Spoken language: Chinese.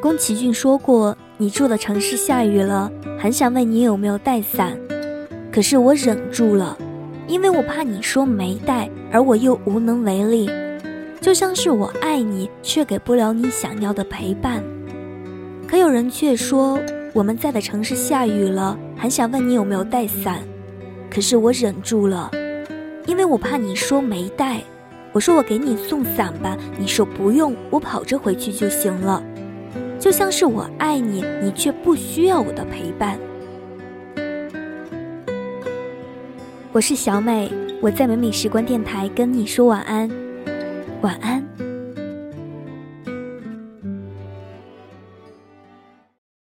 宫崎骏说过：“你住的城市下雨了，很想问你有没有带伞，可是我忍住了，因为我怕你说没带，而我又无能为力。就像是我爱你，却给不了你想要的陪伴。可有人却说我们在的城市下雨了，很想问你有没有带伞，可是我忍住了，因为我怕你说没带。我说我给你送伞吧，你说不用，我跑着回去就行了。”就像是我爱你，你却不需要我的陪伴。我是小美，我在美美时光电台跟你说晚安，晚安。